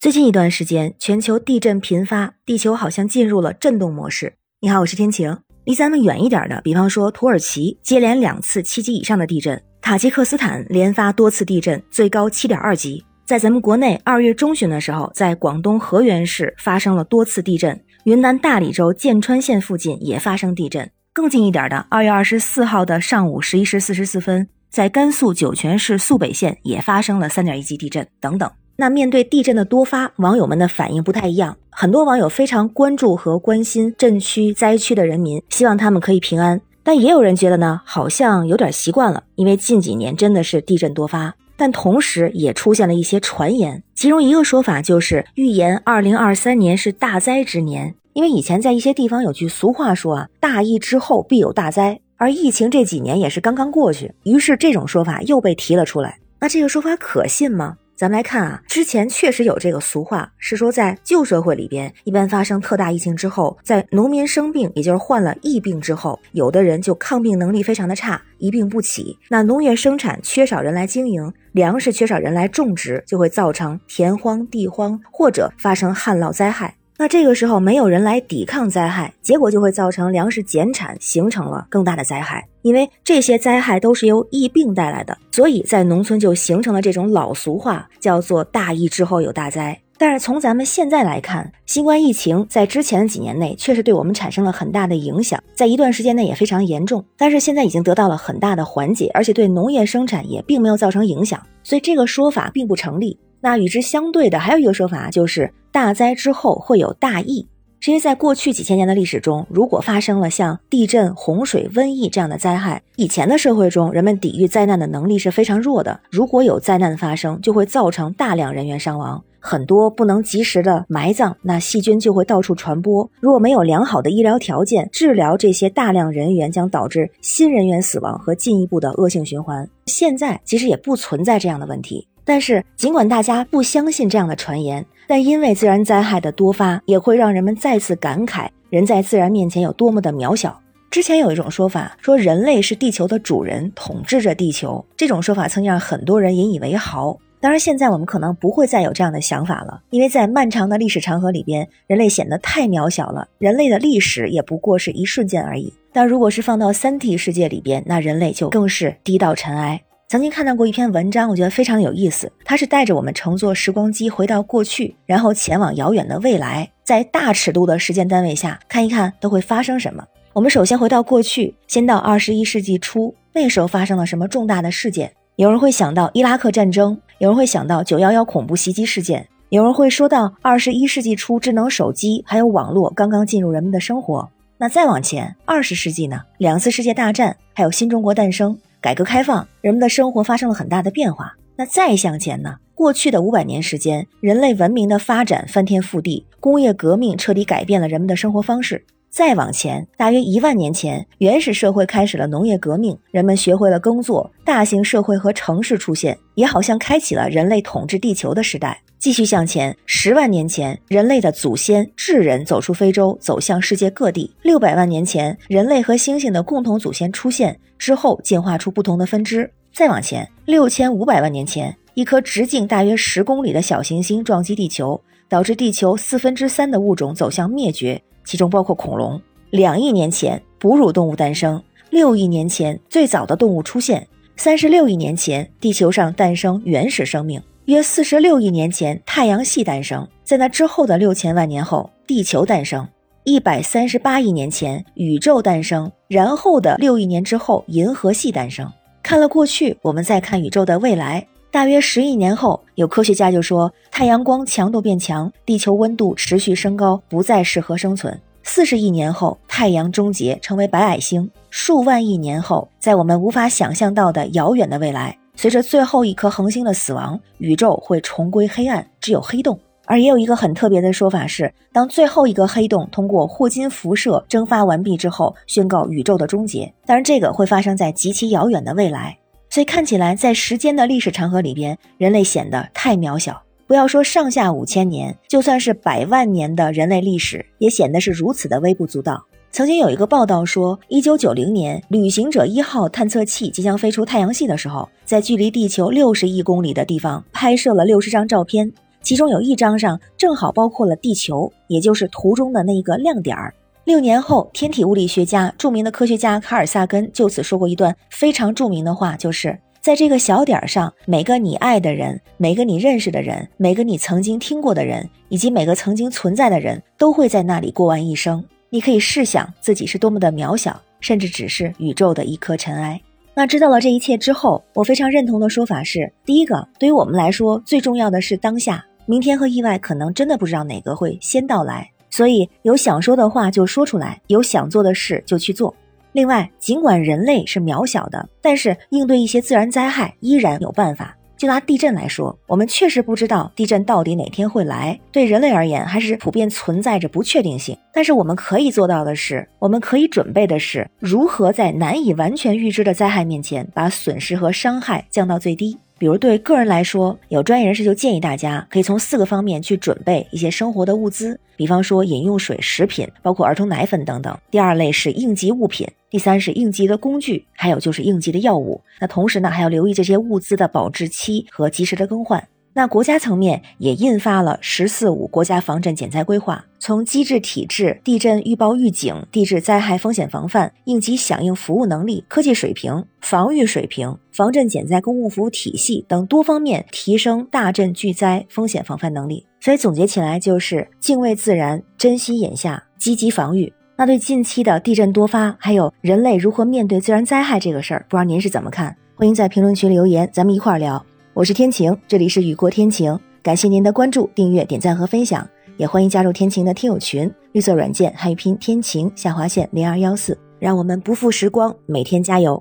最近一段时间，全球地震频发，地球好像进入了震动模式。你好，我是天晴。离咱们远一点的，比方说土耳其，接连两次七级以上的地震；塔吉克斯坦连发多次地震，最高七点二级。在咱们国内，二月中旬的时候，在广东河源市发生了多次地震，云南大理州剑川县附近也发生地震。更近一点的，二月二十四号的上午十一时四十四分，在甘肃酒泉市肃北县也发生了三点一级地震，等等。那面对地震的多发，网友们的反应不太一样。很多网友非常关注和关心震区灾区的人民，希望他们可以平安。但也有人觉得呢，好像有点习惯了，因为近几年真的是地震多发。但同时也出现了一些传言，其中一个说法就是预言二零二三年是大灾之年，因为以前在一些地方有句俗话说啊，大疫之后必有大灾，而疫情这几年也是刚刚过去，于是这种说法又被提了出来。那这个说法可信吗？咱们来看啊，之前确实有这个俗话，是说在旧社会里边，一般发生特大疫情之后，在农民生病，也就是患了疫病之后，有的人就抗病能力非常的差，一病不起。那农业生产缺少人来经营，粮食缺少人来种植，就会造成田荒地荒，或者发生旱涝灾害。那这个时候没有人来抵抗灾害，结果就会造成粮食减产，形成了更大的灾害。因为这些灾害都是由疫病带来的，所以在农村就形成了这种老俗话，叫做“大疫之后有大灾”。但是从咱们现在来看，新冠疫情在之前的几年内确实对我们产生了很大的影响，在一段时间内也非常严重。但是现在已经得到了很大的缓解，而且对农业生产也并没有造成影响，所以这个说法并不成立。那与之相对的还有一个说法，就是大灾之后会有大疫。因为在过去几千年的历史中，如果发生了像地震、洪水、瘟疫这样的灾害，以前的社会中人们抵御灾难的能力是非常弱的。如果有灾难发生，就会造成大量人员伤亡，很多不能及时的埋葬，那细菌就会到处传播。如果没有良好的医疗条件治疗这些大量人员，将导致新人员死亡和进一步的恶性循环。现在其实也不存在这样的问题。但是，尽管大家不相信这样的传言，但因为自然灾害的多发，也会让人们再次感慨人在自然面前有多么的渺小。之前有一种说法，说人类是地球的主人，统治着地球。这种说法曾让很多人引以为豪。当然，现在我们可能不会再有这样的想法了，因为在漫长的历史长河里边，人类显得太渺小了。人类的历史也不过是一瞬间而已。但如果是放到三体世界里边，那人类就更是低到尘埃。曾经看到过一篇文章，我觉得非常有意思。它是带着我们乘坐时光机回到过去，然后前往遥远的未来，在大尺度的时间单位下看一看都会发生什么。我们首先回到过去，先到二十一世纪初，那时候发生了什么重大的事件？有人会想到伊拉克战争，有人会想到九幺幺恐怖袭击事件，有人会说到二十一世纪初智能手机还有网络刚刚进入人们的生活。那再往前，二十世纪呢？两次世界大战，还有新中国诞生。改革开放，人们的生活发生了很大的变化。那再向前呢？过去的五百年时间，人类文明的发展翻天覆地，工业革命彻底改变了人们的生活方式。再往前，大约一万年前，原始社会开始了农业革命，人们学会了耕作，大型社会和城市出现，也好像开启了人类统治地球的时代。继续向前，十万年前，人类的祖先智人走出非洲，走向世界各地。六百万年前，人类和猩猩的共同祖先出现之后，进化出不同的分支。再往前，六千五百万年前，一颗直径大约十公里的小行星撞击地球，导致地球四分之三的物种走向灭绝，其中包括恐龙。两亿年前，哺乳动物诞生；六亿年前，最早的动物出现；三十六亿年前，地球上诞生原始生命。约四十六亿年前，太阳系诞生；在那之后的六千万年后，地球诞生；一百三十八亿年前，宇宙诞生；然后的六亿年之后，银河系诞生。看了过去，我们再看宇宙的未来。大约十亿年后，有科学家就说，太阳光强度变强，地球温度持续升高，不再适合生存。四十亿年后，太阳终结，成为白矮星。数万亿年后，在我们无法想象到的遥远的未来。随着最后一颗恒星的死亡，宇宙会重归黑暗，只有黑洞。而也有一个很特别的说法是，当最后一个黑洞通过霍金辐射蒸发完毕之后，宣告宇宙的终结。当然，这个会发生在极其遥远的未来。所以看起来，在时间的历史长河里边，人类显得太渺小。不要说上下五千年，就算是百万年的人类历史，也显得是如此的微不足道。曾经有一个报道说，一九九零年，旅行者一号探测器即将飞出太阳系的时候，在距离地球六十亿公里的地方拍摄了六十张照片。其中有一张上正好包括了地球，也就是图中的那一个亮点儿。六年后，天体物理学家、著名的科学家卡尔萨根就此说过一段非常著名的话，就是在这个小点儿上，每个你爱的人，每个你认识的人，每个你曾经听过的人，以及每个曾经存在的人，都会在那里过完一生。你可以试想自己是多么的渺小，甚至只是宇宙的一颗尘埃。那知道了这一切之后，我非常认同的说法是：第一个，对于我们来说，最重要的是当下，明天和意外可能真的不知道哪个会先到来。所以有想说的话就说出来，有想做的事就去做。另外，尽管人类是渺小的，但是应对一些自然灾害依然有办法。就拿地震来说，我们确实不知道地震到底哪天会来，对人类而言还是普遍存在着不确定性。但是我们可以做到的是，我们可以准备的是，如何在难以完全预知的灾害面前，把损失和伤害降到最低。比如对个人来说，有专业人士就建议大家可以从四个方面去准备一些生活的物资，比方说饮用水、食品，包括儿童奶粉等等。第二类是应急物品，第三是应急的工具，还有就是应急的药物。那同时呢，还要留意这些物资的保质期和及时的更换。那国家层面也印发了“十四五”国家防震减灾规划，从机制体制、地震预报预警、地质灾害风险防范、应急响应服务能力、科技水平、防御水平、防震减灾公共服务体系等多方面提升大震巨灾风险防范能力。所以总结起来就是敬畏自然、珍惜眼下、积极防御。那对近期的地震多发，还有人类如何面对自然灾害这个事儿，不知道您是怎么看？欢迎在评论区留言，咱们一块儿聊。我是天晴，这里是雨过天晴，感谢您的关注、订阅、点赞和分享，也欢迎加入天晴的听友群，绿色软件汉语拼天晴下划线零二幺四，让我们不负时光，每天加油，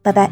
拜拜。